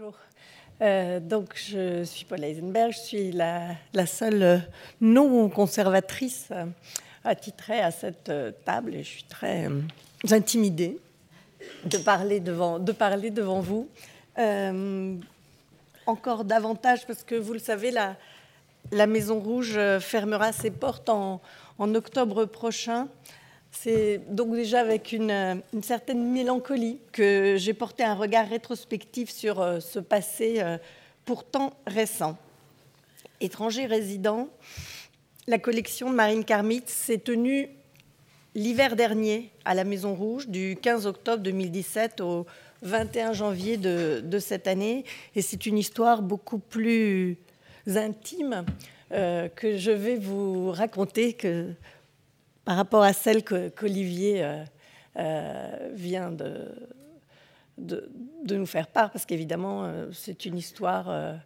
Bonjour. Euh, donc, je suis Paul Eisenberg, je suis la, seule non-conservatrice euh, attitrée à cette euh, table et je suis très intimidée de parler devant, de parler devant vous. encore davantage parce que vous le savez, la, Maison Rouge fermera ses portes en octobre prochain. C'est donc déjà avec une, certaine mélancolie que j'ai porté un regard rétrospectif sur euh, ce passé euh, pourtant récent. Étranger résident, la collection de Marine Karmitz s'est tenue l'hiver dernier à la Maison Rouge, du 15 octobre 2017 au 21 janvier de, cette année. Et c'est une histoire beaucoup plus intime euh, que je vais vous raconter, que par rapport à celle qu'Olivier euh, euh, vient de, de, nous faire part, parce qu'évidemment, euh, c'est une histoire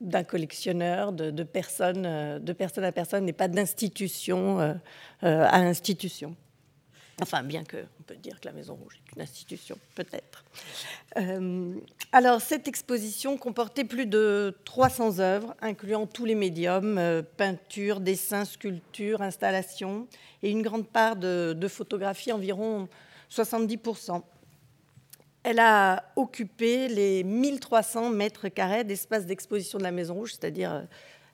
d'un collectionneur, de, personnes, de personne à personne, et pas d'institution à institution. Enfin, bien qu'on peut dire que la Maison Rouge est une institution, peut-être. Euh, alors, cette exposition comportait plus de 300 œuvres, incluant tous les médiums, euh, peinture, dessin, sculpture, installation, et une grande part de, de photographie, environ 70%. Elle a occupé les 1300 mètres carrés d'espace d'exposition de la Maison Rouge, c'est-à-dire euh,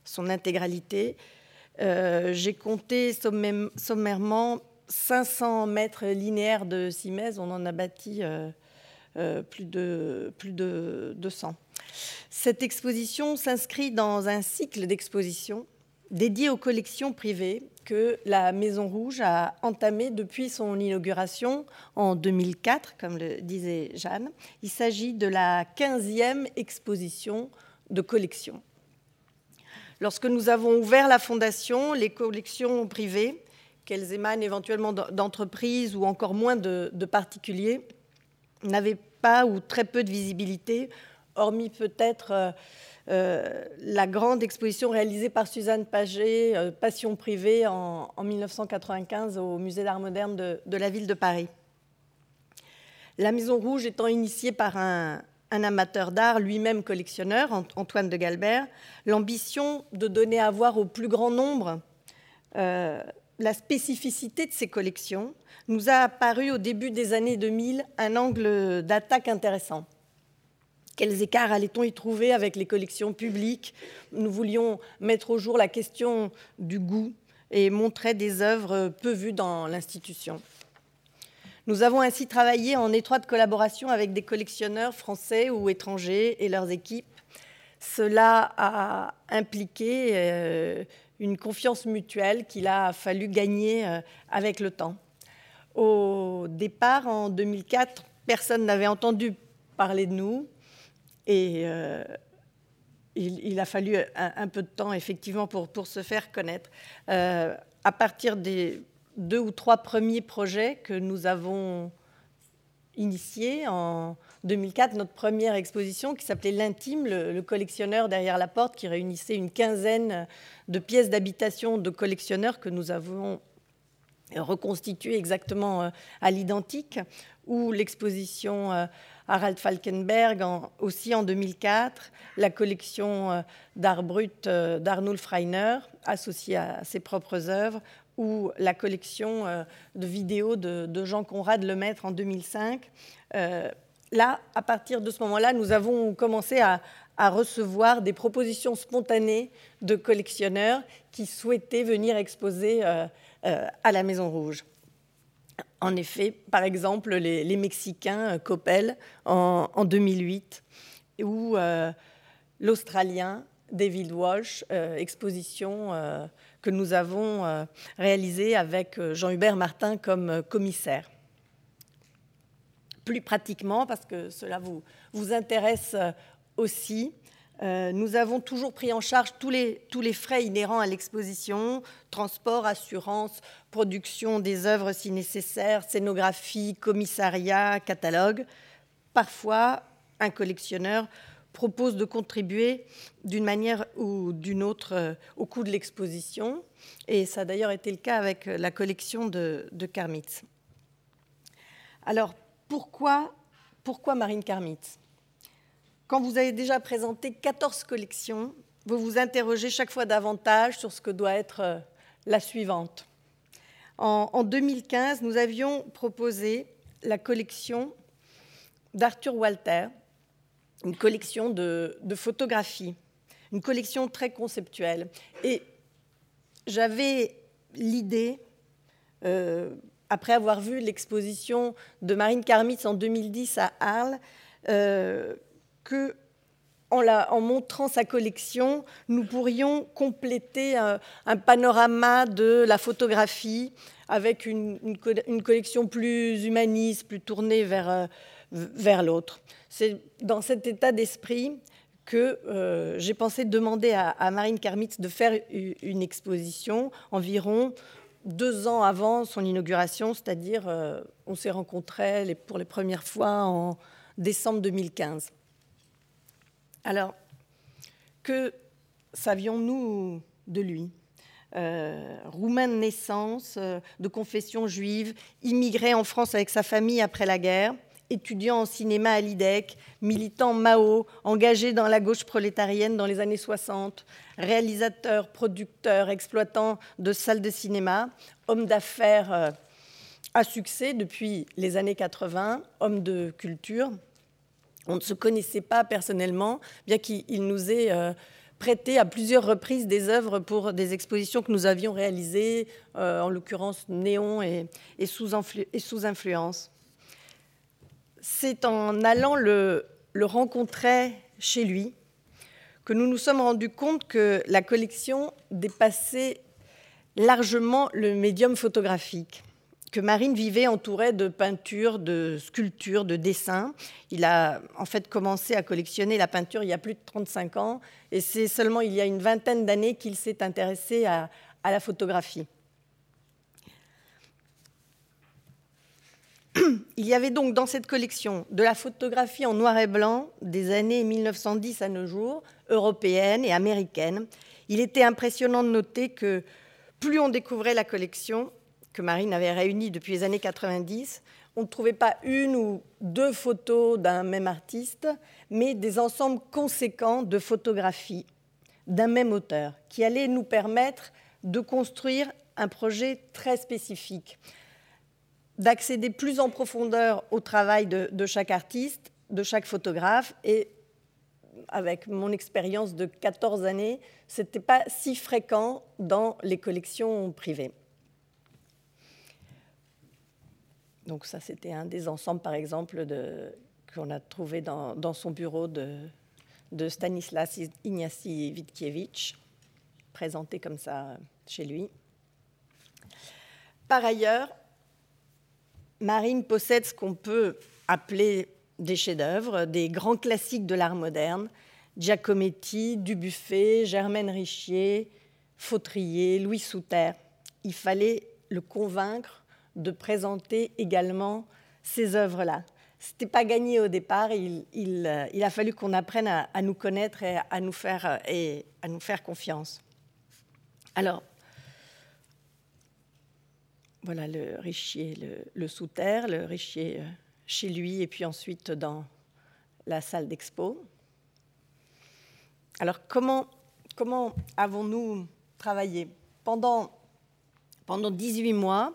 son intégralité. J'ai compté sommairement 500 mètres linéaires de Simèze, on en a bâti euh, euh, plus, de, plus de 200. Cette exposition s'inscrit dans un cycle d'expositions dédié aux collections privées que la Maison Rouge a entamé depuis son inauguration en 2004, comme le disait Jeanne. Il s'agit de la 15e exposition de collections. Lorsque nous avons ouvert la fondation, les collections privées qu'elles émanent éventuellement d'entreprises ou encore moins de, particuliers, n'avaient pas ou très peu de visibilité, hormis peut-être euh, euh, la grande exposition réalisée par Suzanne Paget, euh, Passion privée, en, 1995 au Musée d'art moderne de, la ville de Paris. La Maison Rouge étant initiée par un, amateur d'art, lui-même collectionneur, Antoine de Galbert, l'ambition de donner à voir au plus grand nombre la spécificité de ces collections nous a apparu au début des années 2000 un angle d'attaque intéressant. Quels écarts allait-on y trouver avec les collections publiques? Nous voulions mettre au jour la question du goût et montrer des œuvres peu vues dans l'institution. Nous avons ainsi travaillé en étroite collaboration avec des collectionneurs français ou étrangers et leurs équipes. Cela a impliqué euh, une confiance mutuelle qu'il a fallu gagner euh, avec le temps. Au départ, en 2004, personne n'avait entendu parler de nous et euh, il, a fallu un, peu de temps effectivement pour, se faire connaître. À partir des deux ou trois premiers projets que nous avons initiés en 2004, notre première exposition qui s'appelait L'Intime, le, collectionneur derrière la porte, qui réunissait une quinzaine de pièces d'habitation de collectionneurs que nous avons reconstituées exactement euh, à l'identique, ou l'exposition euh, Harald Falkenberg aussi en 2004, la collection euh, d'art brut d'Arnulf Reiner, associée à ses propres œuvres, ou la collection de vidéos de, Jean Conrad Lemaître en 2005 là, à partir de ce moment-là, nous avons commencé à, recevoir des propositions spontanées de collectionneurs qui souhaitaient venir exposer euh, euh, à la Maison Rouge. En effet, par exemple, les, Mexicains euh, Coppel en, 2008 ou l'Australien David Walsh, exposition que nous avons réalisée avec Jean-Hubert Martin comme commissaire plus pratiquement, parce que cela vous, vous intéresse euh, aussi, euh, nous avons toujours pris en charge tous les, tous les frais inhérents à l'exposition, transport, assurance, production des œuvres si nécessaire, scénographie, commissariat, catalogue. Parfois, un collectionneur propose de contribuer d'une manière ou d'une autre euh, au coût de l'exposition. Et ça a d'ailleurs été le cas avec la collection de, de Karmitz. Alors, pourquoi, pourquoi Marine Karmitz quand vous avez déjà présenté 14 collections, vous vous interrogez chaque fois davantage sur ce que doit être euh, la suivante. En, 2015, nous avions proposé la collection d'Arthur Walter, une collection de, photographies, une collection très conceptuelle. Et j'avais l'idée, euh, après avoir vu l'exposition de Marine Karmitz en 2010 à Arles, euh, que en, montrant sa collection, nous pourrions compléter un, panorama de la photographie avec une, collection plus humaniste, plus tournée vers, euh, vers l'autre. C'est dans cet état d'esprit que euh, j'ai pensé demander à, Marine Karmitz de faire une exposition environ deux ans avant son inauguration, c'est-à-dire euh, on s'est rencontrés pour les premières fois en décembre 2015. Alors, que savions-nous de lui? Euh, Roumain de naissance, euh, de confession juive, immigré en France avec sa famille après la guerre, étudiant en cinéma à l'IDEC, militant Mao, engagé dans la gauche prolétarienne dans les années 60, réalisateur, producteur, exploitant de salles de cinéma, homme d'affaires euh, à succès depuis les années 80, homme de culture, on ne se connaissait pas personnellement, bien qu'il nous ait euh, prêté à plusieurs reprises des œuvres pour des expositions que nous avions réalisées, euh, en l'occurrence Néon et, sous, influence. C'est en allant le, rencontrer chez lui que nous nous sommes rendus compte que la collection dépassait largement le médium photographique que Marine vivait entourée de peintures, de sculptures, de dessins. Il a en fait commencé à collectionner la peinture il y a plus de 35 ans et c'est seulement il y a une vingtaine d'années qu'il s'est intéressé à, la photographie. Il y avait donc dans cette collection de la photographie en noir et blanc des années 1910 à nos jours, européenne et américaine. Il était impressionnant de noter que plus on découvrait la collection, que Marine avait réunies depuis les années 90, on ne trouvait pas une ou deux photos d'un même artiste, mais des ensembles conséquents de photographies d'un même auteur, qui allaient nous permettre de construire un projet très spécifique, d'accéder plus en profondeur au travail de, de chaque artiste, de chaque photographe, et avec mon expérience de 14 années, ce n'était pas si fréquent dans les collections privées. Donc ça, c'était un des ensembles, par exemple, qu'on a trouvé dans, son bureau de, Stanislas Ignacy Witkiewicz, présenté comme ça chez lui. Par ailleurs, Marine possède ce qu'on peut appeler des chefs-d'œuvre, des grands classiques de l'art moderne, Giacometti, Dubuffet, Germaine Richier, Fautrier, Louis Souter. Il fallait le convaincre de présenter également ces œuvres-là. Ce n'était pas gagné au départ, il, euh, il, a fallu qu'on apprenne à, nous connaître et à nous faire, euh, et à nous faire confiance. Alors, voilà le richier, le, sous-terre, le richier euh, chez lui et puis ensuite dans la salle d'expo. Alors, comment, comment avons-nous travaillé? Pendant, pendant 18 mois,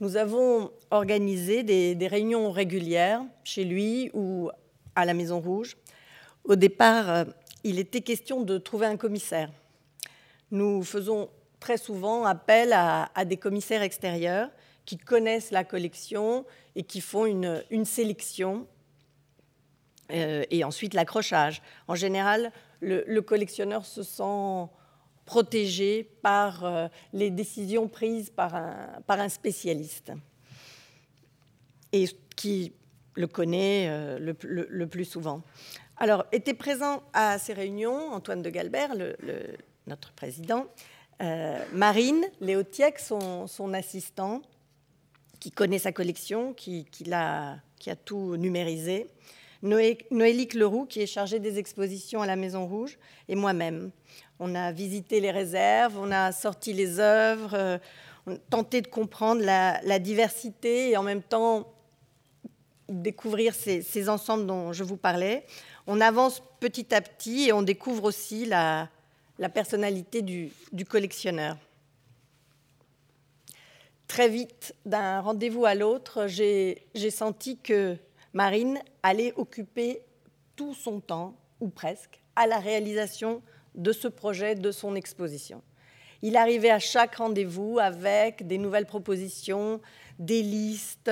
nous avons organisé des, réunions régulières chez lui ou à la Maison Rouge. Au départ, euh, il était question de trouver un commissaire. Nous faisons très souvent appel à, des commissaires extérieurs qui connaissent la collection et qui font une, sélection euh, et ensuite l'accrochage. En général, le, collectionneur se sent protégé par euh, les décisions prises par un, par un spécialiste et qui le connaît euh, le, plus souvent. Alors, était présent à ces réunions Antoine de Galbert, notre président, Marine Léotiec, son, son, assistant, qui connaît sa collection, qui, a, tout numérisé, Noélique Leroux, qui est chargée des expositions à la Maison Rouge, et moi-même. On a visité les réserves, on a sorti les œuvres, euh, on a tenté de comprendre la, diversité et en même temps découvrir ces, ensembles dont je vous parlais. On avance petit à petit et on découvre aussi la, personnalité du, collectionneur. Très vite, d'un rendez-vous à l'autre, j'ai senti que Marine allait occuper tout son temps, ou presque, à la réalisation de ce projet, de son exposition. Il arrivait à chaque rendez-vous avec des nouvelles propositions, des listes,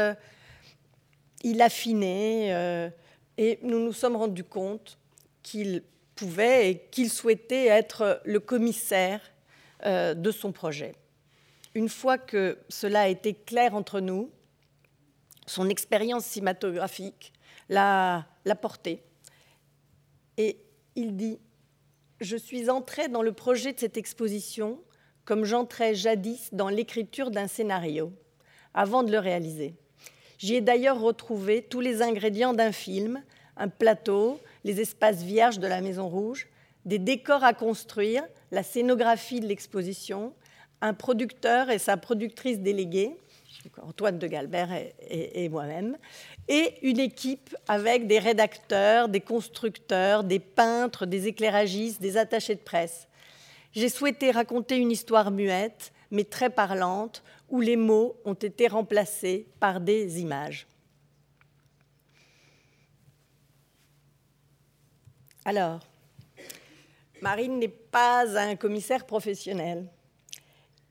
il affinait, euh, et nous nous sommes rendus compte qu'il pouvait et qu'il souhaitait être le commissaire euh, de son projet. Une fois que cela a été clair entre nous, son expérience cinématographique l'a porté. Et il dit, je suis entré dans le projet de cette exposition comme j'entrais jadis dans l'écriture d'un scénario, avant de le réaliser. J'y ai d'ailleurs retrouvé tous les ingrédients d'un film, un plateau, les espaces vierges de la Maison Rouge, des décors à construire, la scénographie de l'exposition, un producteur et sa productrice déléguée, Antoine de Galbert et, moi-même, et une équipe avec des rédacteurs, des constructeurs, des peintres, des éclairagistes, des attachés de presse. J'ai souhaité raconter une histoire muette, mais très parlante, où les mots ont été remplacés par des images. Alors, Marine n'est pas un commissaire professionnel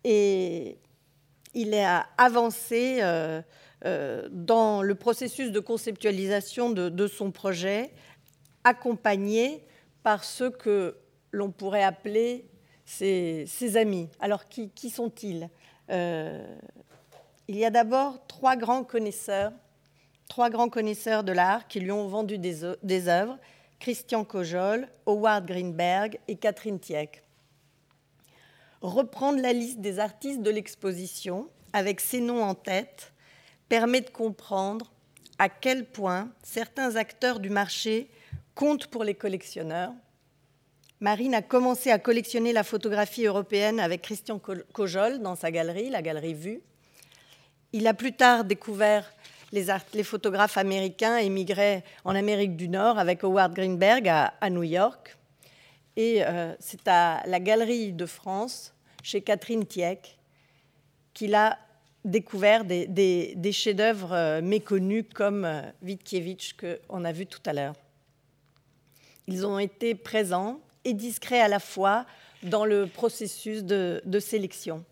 et il a avancé euh, euh, dans le processus de conceptualisation de, son projet, accompagné par ceux que l'on pourrait appeler ses, amis. Alors, qui, sont-ils? Euh, Il y a d'abord trois grands connaisseurs, trois grands connaisseurs de l'art qui lui ont vendu des, des œuvres Christian Cojol, Howard Greenberg et Catherine Tieck. Reprendre la liste des artistes de l'exposition avec ces noms en tête permet de comprendre à quel point certains acteurs du marché comptent pour les collectionneurs. Marine a commencé à collectionner la photographie européenne avec Christian Cojol dans sa galerie, la galerie Vue. Il a plus tard découvert les, photographes américains émigraient en Amérique du Nord avec Howard Greenberg à, New York. Et euh, c'est à la Galerie de France, chez Catherine Tieck, qu'il a découvert des, chefs-d'œuvre euh, méconnus comme euh, Witkiewicz qu'on a vu tout à l'heure. Ils ont été présents et discrets à la fois dans le processus de, sélection.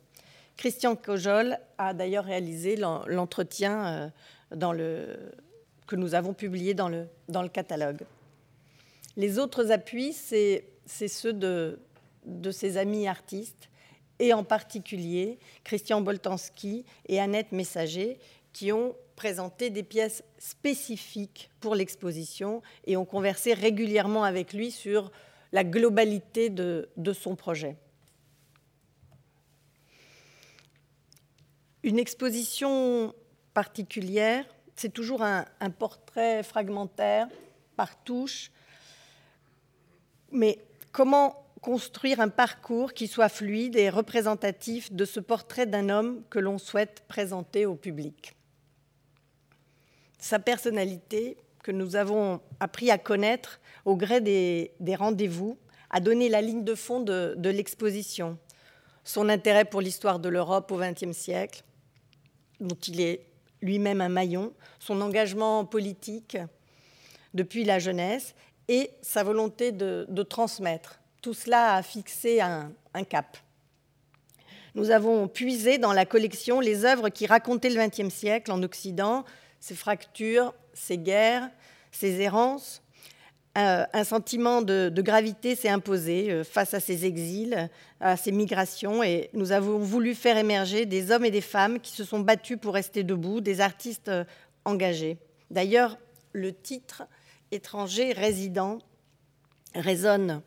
Christian Cojol a d'ailleurs réalisé l'entretien que nous avons publié dans le, dans le catalogue. Les autres appuis, c'est ceux de, de ses amis artistes, et en particulier Christian Boltanski et Annette Messager, qui ont présenté des pièces spécifiques pour l'exposition et ont conversé régulièrement avec lui sur la globalité de, de son projet. Une exposition particulière. C'est toujours un, portrait fragmentaire, par touche. Mais comment construire un parcours qui soit fluide et représentatif de ce portrait d'un homme que l'on souhaite présenter au public? Sa personnalité, que nous avons appris à connaître au gré des, rendez-vous, a donné la ligne de fond de, de l'exposition. Son intérêt pour l'histoire de l'Europe au XXe siècle, dont il est lui-même un maillon, son engagement politique depuis la jeunesse et sa volonté de, transmettre. Tout cela a fixé un, cap. Nous avons puisé dans la collection les œuvres qui racontaient le XXe siècle en Occident, ses fractures, ses guerres, ses errances, euh, un sentiment de, gravité s'est imposé euh, face à ces exils, à ces migrations, et nous avons voulu faire émerger des hommes et des femmes qui se sont battus pour rester debout, des artistes euh, engagés. D'ailleurs, le titre étranger résident résonne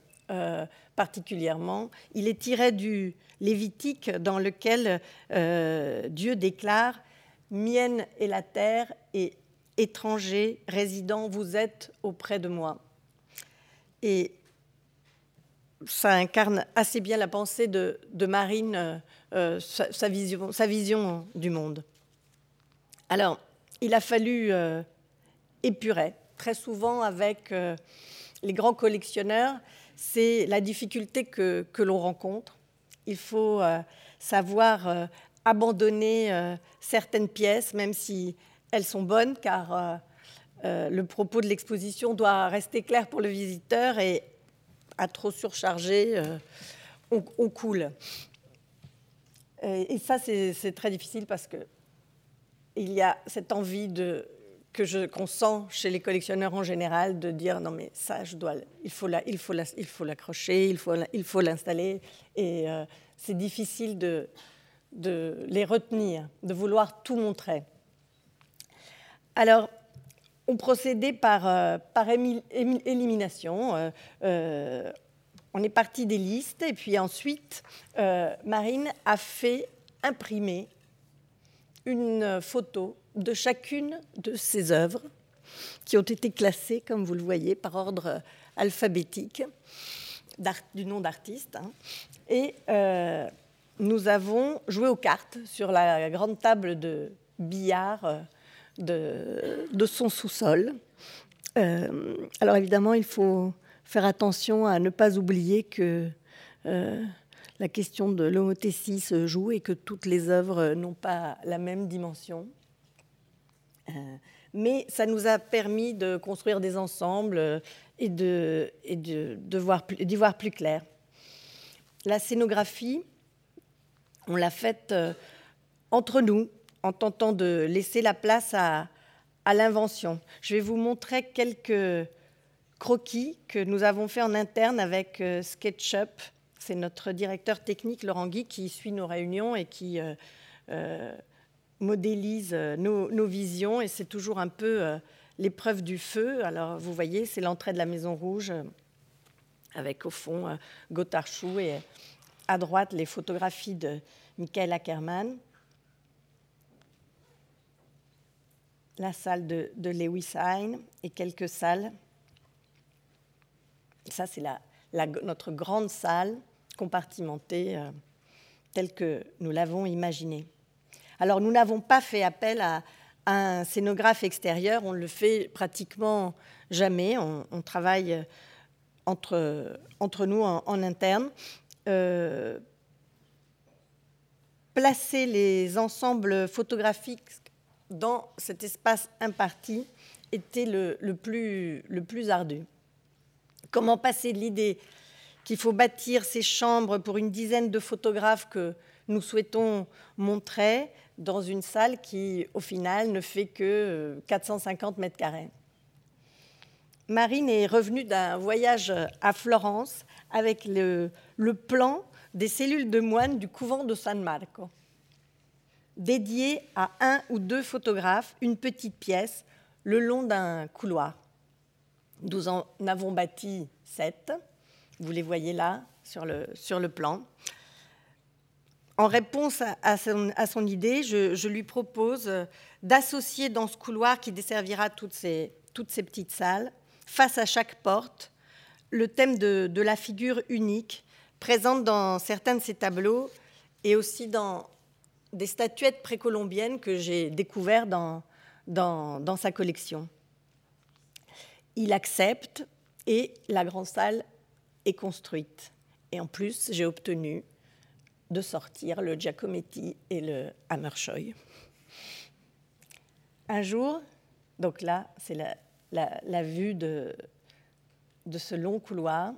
particulièrement. Il est tiré du Lévitique dans lequel Dieu déclare Mienne est la terre et étranger, résident, vous êtes auprès de moi. Et ça incarne assez bien la pensée de, Marine, euh, euh, sa, vision, sa, vision, du monde. Alors, il a fallu euh, épurer, très souvent avec les grands collectionneurs, c'est la difficulté que, l'on rencontre. Il faut savoir abandonner certaines pièces, même si elles sont bonnes, car le propos de l'exposition doit rester clair pour le visiteur et à trop surcharger, on, coule. Et, ça, c'est très difficile parce que il y a cette envie que je qu'on sent chez les collectionneurs en général de dire non mais ça il faut l'accrocher il faut il faut l'installer et euh, c'est difficile de de les retenir de vouloir tout montrer alors on procédait par euh, élimination euh, on est parti des listes et puis ensuite, euh, Marine a fait imprimer une photo de chacune de ses œuvres qui ont été classées, comme vous le voyez, par ordre alphabétique du nom d'artiste. Hein. Et euh, nous avons joué aux cartes sur la grande table de billard euh, de, son sous-sol. alors évidemment, il faut faire attention à ne pas oublier que euh, la question de l'homothétie se joue et que toutes les œuvres n'ont pas la même dimension. Euh, mais ça nous a permis de construire des ensembles et de, de, voir, d'y voir plus clair. La scénographie, on l'a faite euh, entre nous, en tentant de laisser la place à, l'invention. Je vais vous montrer quelques croquis que nous avons fait en interne avec euh, SketchUp. C'est notre directeur technique, Laurent Guy, qui suit nos réunions et qui euh, euh, modélise nos, visions. Et c'est toujours un peu l'épreuve du feu. Alors, vous voyez, c'est l'entrée de la Maison Rouge, avec au fond Chou et à droite les photographies de Michael Ackerman. La salle de, de Lewis Hine et quelques salles ça, c'est notre grande salle compartimentée euh, telle que nous l'avons imaginée. Alors, nous n'avons pas fait appel à, un scénographe extérieur, on le fait pratiquement jamais. On, travaille entre, entre nous en, interne. Euh, placer les ensembles photographiques dans cet espace imparti était le, plus, ardu. Comment passer de l'idée qu'il faut bâtir ces chambres pour une dizaine de photographes que nous souhaitons montrer dans une salle qui, au final, ne fait que 450 mètres carrés? Marine est revenue d'un voyage à Florence avec le, plan des cellules de moines du couvent de San Marco, dédié à un ou deux photographes, une petite pièce le long d'un couloir. Nous en avons bâti sept. Vous les voyez là sur le, plan. En réponse à, son, idée, je, lui propose d'associer dans ce couloir qui desservira toutes ces, toutes ces petites salles, face à chaque porte, le thème de, la figure unique présente dans certains de ses tableaux et aussi dans des statuettes précolombiennes que j'ai découvertes dans, dans, sa collection il accepte et la grande salle est construite. Et en plus, j'ai obtenu de sortir le Giacometti et le Hammershoy. Un jour, donc là, c'est la, vue de, de ce long couloir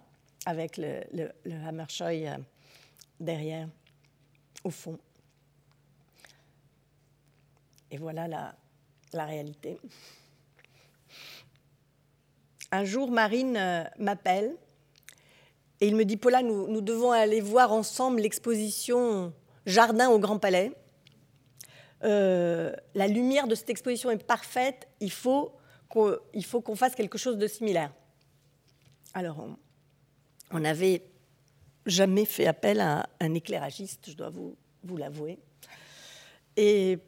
avec le, le, Hammershoy euh, derrière, au fond. Et voilà la, la réalité un jour, Marine euh, m'appelle et il me dit Paula, nous, devons aller voir ensemble l'exposition Jardin au Grand Palais. Euh, la lumière de cette exposition est parfaite, il faut qu'on fasse quelque chose de similaire. Alors, on n'avait jamais fait appel à un éclairagiste, je dois vous, vous l'avouer. Et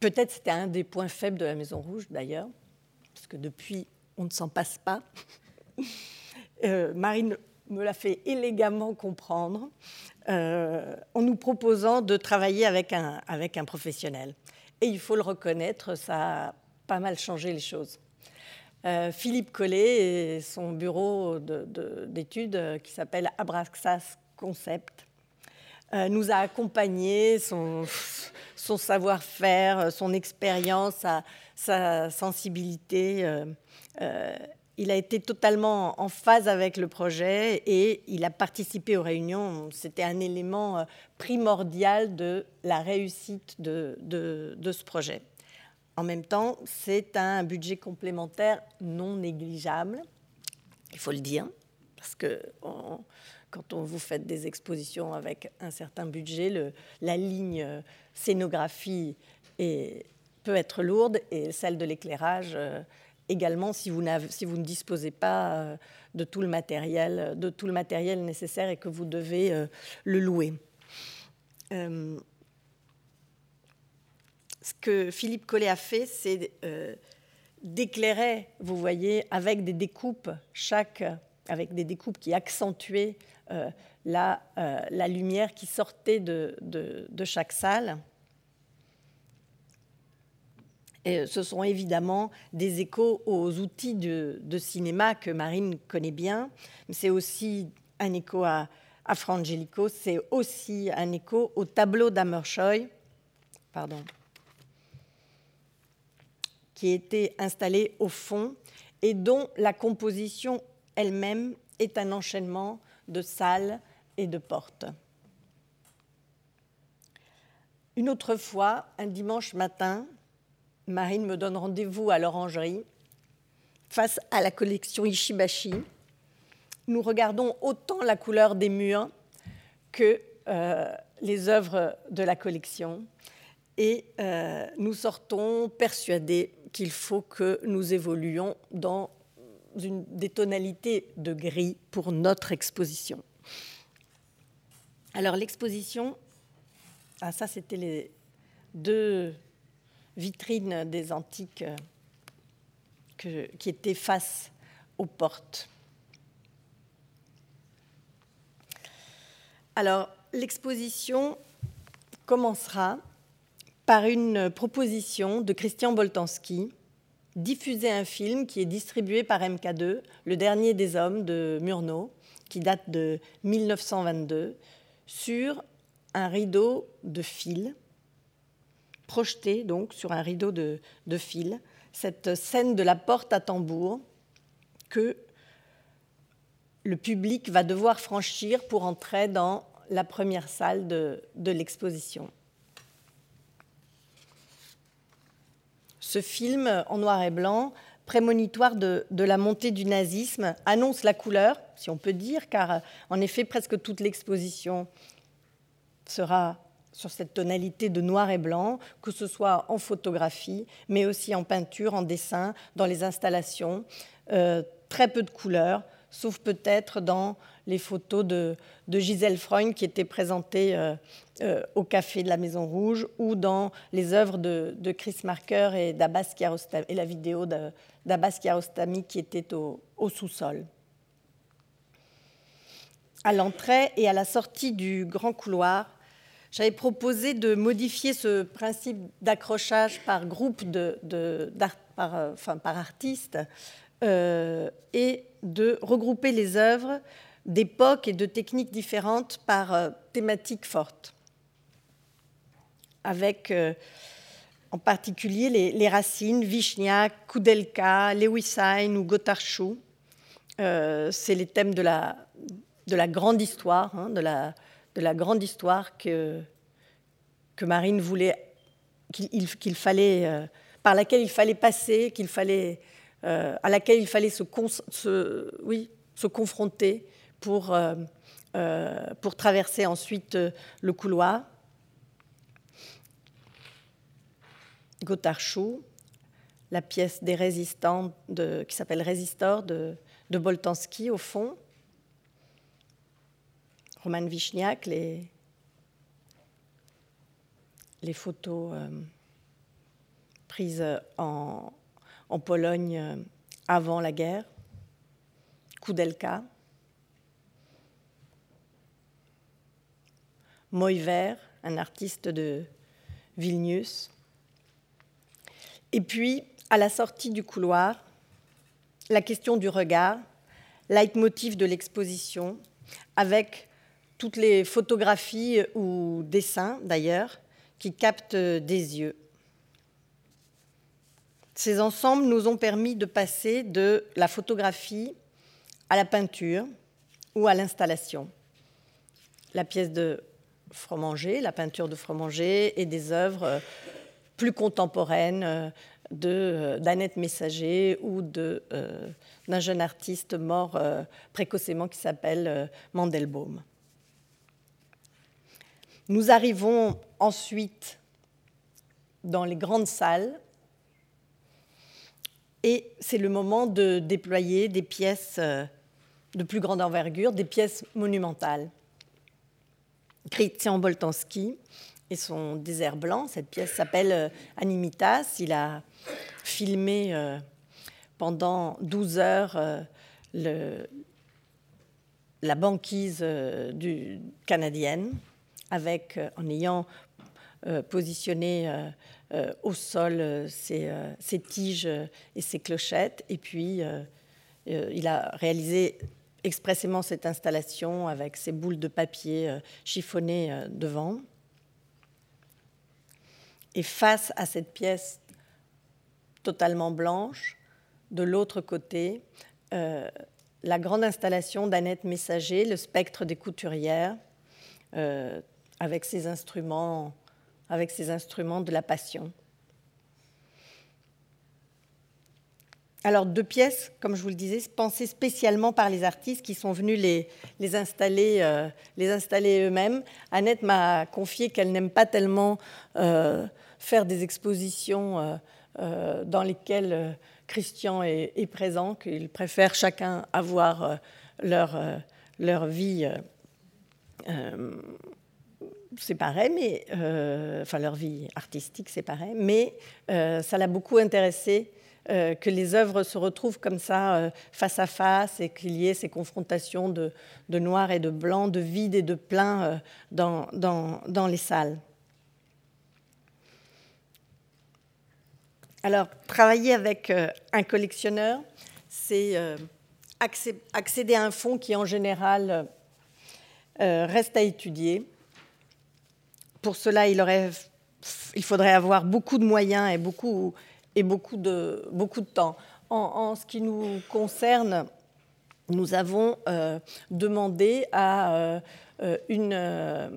peut-être c'était un des points faibles de la Maison Rouge, d'ailleurs, parce que depuis on ne s'en passe pas. Euh, Marine me l'a fait élégamment comprendre euh, en nous proposant de travailler avec un, professionnel. Et il faut le reconnaître, ça a pas mal changé les choses. euh, Philippe Collet et son bureau d'études qui s'appelle Abraxas Concept nous a accompagnés, son, savoir-faire, son expérience, sa, sensibilité. il a été totalement en phase avec le projet et il a participé aux réunions. C'était un élément primordial de la réussite de ce projet. En même temps, c'est un budget complémentaire non négligeable, il faut le dire, parce que quand on vous fait des expositions avec un certain budget, la ligne scénographie peut être lourde et celle de l'éclairage euh, également si vous, ne disposez pas euh, de tout le matériel, nécessaire et que vous devez euh, le louer. Ce que Philippe Collet a fait, c'est d'éclairer, vous voyez, avec des découpes, chaque, avec des découpes qui accentuaient la, euh, la, lumière qui sortait de, chaque salle. Et ce sont évidemment des échos aux outils de, de cinéma que Marine connaît bien, mais c'est aussi un écho à, à Frangelico, c'est aussi un écho au tableau d'Amershoy. Pardon qui était installé au fond et dont la composition elle-même est un enchaînement de salles et de portes. Une autre fois, un dimanche matin, Marine me donne rendez-vous à l'orangerie face à la collection Ishibashi. Nous regardons autant la couleur des murs que euh, les œuvres de la collection et euh, nous sortons persuadés qu'il faut que nous évoluions dans des tonalités de gris pour notre exposition. Alors l'exposition, ah, ça c'était les deux vitrines des antiques que, qui étaient face aux portes. Alors l'exposition commencera par une proposition de Christian Boltanski, diffuser un film qui est distribué par MK2, Le Dernier des Hommes de Murnau, qui date de 1922, sur un rideau de fil, projeté donc sur un rideau de, fil, cette scène de la porte à tambour que le public va devoir franchir pour entrer dans la première salle de l'exposition. Ce film en noir et blanc, prémonitoire de, la montée du nazisme, annonce la couleur, si on peut dire, car en effet presque toute l'exposition sera sur cette tonalité de noir et blanc, que ce soit en photographie, mais aussi en peinture, en dessin, dans les installations. Euh, très peu de couleurs, sauf peut-être dans les photos de, Gisèle Freund qui étaient présentées euh, euh, au café de la Maison Rouge ou dans les œuvres de, Chris Marker et, Kiarostami, et la vidéo d'Abbas Kiarostami qui était au, sous-sol. À l'entrée et à la sortie du grand couloir, j'avais proposé de modifier ce principe d'accrochage par groupe de, par, euh, enfin, par artiste et de regrouper les œuvres d'époques et de techniques différentes par euh, thématiques fortes, avec euh, en particulier les, racines, Vishniak, Koudelka, Lewisine ou Gotarchou. Euh, c'est les thèmes de la, de la grande histoire, hein, de, la, de la grande histoire que, que Marine voulait, qu'il fallait, par laquelle il fallait passer, qu'il fallait, à laquelle il fallait se, oui, se confronter pour, euh, euh, pour traverser ensuite euh, le couloir. Gotarchou, la pièce des résistants de, qui s'appelle Résistor de, de, Boltanski au fond. Roman Vichniak, les, les photos prises en, en, Pologne avant la guerre. Koudelka, Moiver, un artiste de Vilnius. Et puis, à la sortie du couloir, la question du regard, leitmotiv de l'exposition, avec toutes les photographies ou dessins d'ailleurs qui captent des yeux. Ces ensembles nous ont permis de passer de la photographie à la peinture ou à l'installation. La pièce de Fromanger, la peinture de Fromanger et des œuvres plus contemporaines euh, euh, d'Annette Messager ou euh, d'un jeune artiste mort précocement qui s'appelle Mandelbaum. Nous arrivons ensuite dans les grandes salles et c'est le moment de déployer des pièces de plus grande envergure, des pièces monumentales. Christian Boltanski et son désert blanc. Cette pièce s'appelle euh, Animitas. Il a filmé euh, pendant 12 heures euh, la banquise canadienne, avec, en ayant positionné au sol ses, ses, tiges et ses clochettes. Et puis, il a réalisé expressément cette installation avec ces boules de papier euh, chiffonnées euh, devant. Et face à cette pièce totalement blanche, de l'autre côté, euh, la grande installation d'Annette Messager, le spectre des couturières, avec ses instruments, avec ses instruments de la passion. Alors, deux pièces, comme je vous le disais, pensées spécialement par les artistes qui sont venus les, installer, euh, installer eux-mêmes. Annette m'a confié qu'elle n'aime pas tellement euh, faire des expositions euh, dans lesquelles Christian est, est présent, qu'ils préfèrent chacun avoir leur, leur vie séparée, mais, enfin leur vie artistique séparée, mais ça l'a beaucoup intéressé euh, que les œuvres se retrouvent comme ça euh, face à face et qu'il y ait ces confrontations de, noir et de blanc, de vide et de plein euh, dans, dans, les salles. Alors, travailler avec un collectionneur, c'est accéder à un fonds qui, en général, reste à étudier. Pour cela, il, faudrait avoir beaucoup de moyens et beaucoup et beaucoup de, beaucoup de temps. En, ce qui nous concerne, nous avons euh, demandé à, euh, une, euh,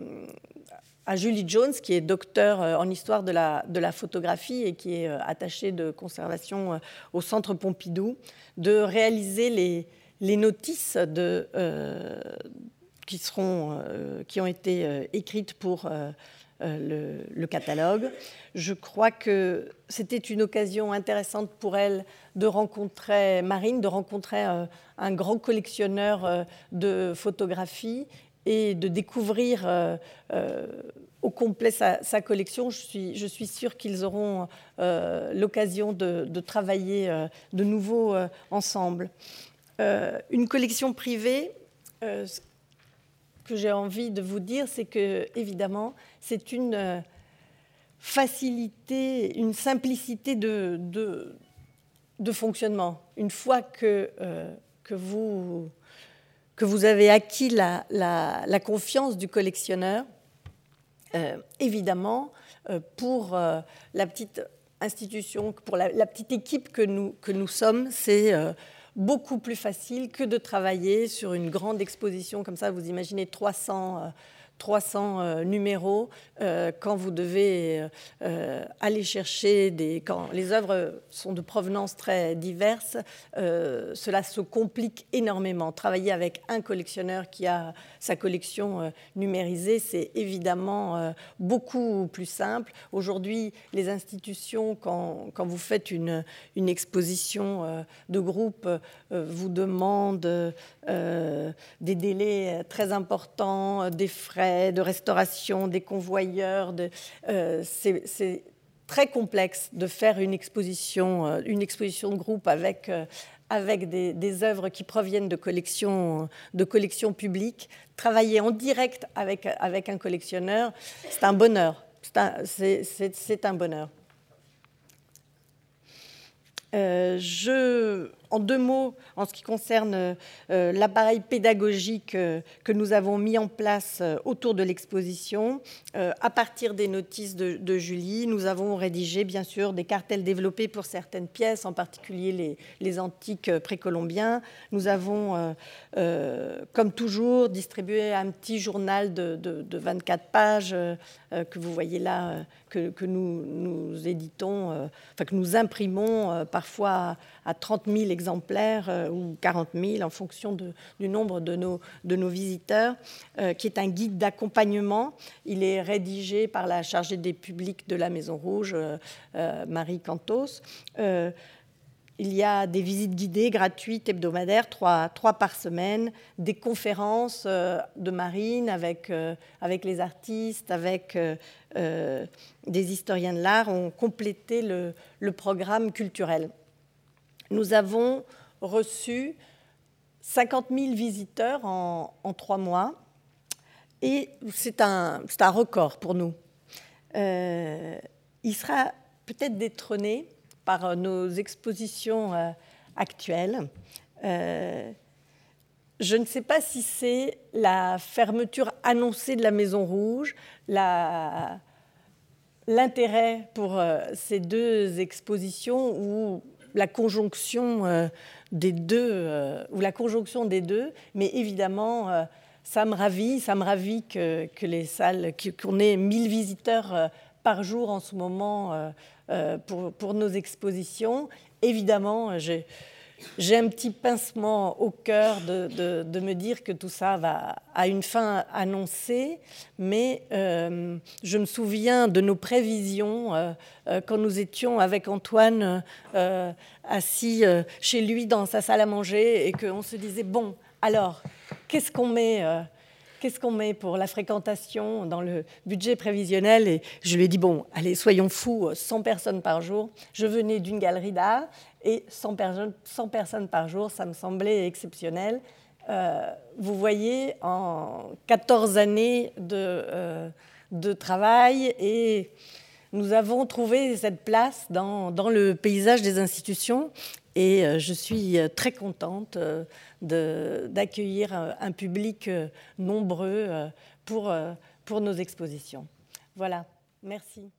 à Julie Jones, qui est docteur en histoire de la, de la photographie et qui est attachée de conservation au Centre Pompidou, de réaliser les, les notices de, qui, seront, qui ont été écrites pour euh, le, catalogue. Je crois que c'était une occasion intéressante pour elle de rencontrer Marine, de rencontrer euh, un grand collectionneur euh, de photographies et de découvrir au complet sa, collection. Je suis, je suis sûre qu'ils auront l'occasion de, travailler de nouveau ensemble. une collection privée, que j'ai envie de vous dire, c'est que, évidemment, c'est une euh, facilité, une simplicité de, de, fonctionnement. Une fois que, euh, que, vous, que vous avez acquis la, la, confiance du collectionneur, euh, évidemment, pour la petite institution, pour la, la, petite équipe que nous, que nous sommes, c'est beaucoup plus facile que de travailler sur une grande exposition comme ça. Vous imaginez 300 300 euh, numéros euh, quand vous devez euh, aller chercher des. Quand les œuvres sont de provenance très diverses, cela se complique énormément. Travailler avec un collectionneur qui a sa collection numérisée, c'est évidemment beaucoup plus simple. Aujourd'hui, les institutions, quand, quand, vous faites une, une exposition de groupe, vous demandent des délais très importants, des frais de restauration, des convoyeurs. Euh, c'est très complexe de faire une exposition, euh, une exposition de groupe avec, euh, avec des, œuvres qui proviennent de collections, de collections publiques. Travailler en direct avec, avec un collectionneur, c'est un bonheur. C'est un, bonheur. je, en deux mots, en ce qui concerne l'appareil pédagogique que nous avons mis en place autour de l'exposition, à partir des notices de, Julie, nous avons rédigé bien sûr des cartels développés pour certaines pièces, en particulier les, antiques précolombiens. Nous avons, comme toujours, distribué un petit journal de, de 24 pages que vous voyez là que, nous, nous, éditons, euh, enfin que nous imprimons euh, parfois à 30 000 exemplaires euh, ou 40 000 en fonction du nombre de nos, visiteurs, qui est un guide d'accompagnement. Il est rédigé par la chargée des publics de la Maison Rouge, Marie Cantos. Il y a des visites guidées gratuites hebdomadaires, trois, par semaine, des conférences euh, de marine avec, euh, les artistes, avec euh, des historiens de l'art, ont complété le, programme culturel. Nous avons reçu 50 000 visiteurs en, trois mois et c'est un, record pour nous. il sera peut-être détrôné par euh, nos expositions euh, actuelles. Euh, je ne sais pas si c'est la fermeture annoncée de la Maison Rouge, l'intérêt pour ces deux expositions ou la conjonction des deux, ou la conjonction des deux, mais évidemment, ça me ravit, ça me ravit que, les salles, qu'on ait 1000 visiteurs par jour en ce moment euh, pour, nos expositions. Évidemment, j'ai, un petit pincement au cœur de, me dire que tout ça va à une fin annoncée, mais euh, je me souviens de nos prévisions euh, quand nous étions avec Antoine assis chez lui dans sa salle à manger et qu'on se disait, bon, alors, qu'est-ce qu'on met qu'est-ce qu'on met pour la fréquentation dans le budget prévisionnel? Et je lui ai dit, bon, allez, soyons fous, 100 personnes par jour. Je venais d'une galerie d'art et 100 personnes, 100 personnes par jour, ça me semblait exceptionnel. Euh, vous voyez, en 14 années de, euh, de travail et nous avons trouvé cette place dans, le paysage des institutions et euh, je suis très contente d'accueillir un, public nombreux pour nos expositions. Voilà, merci.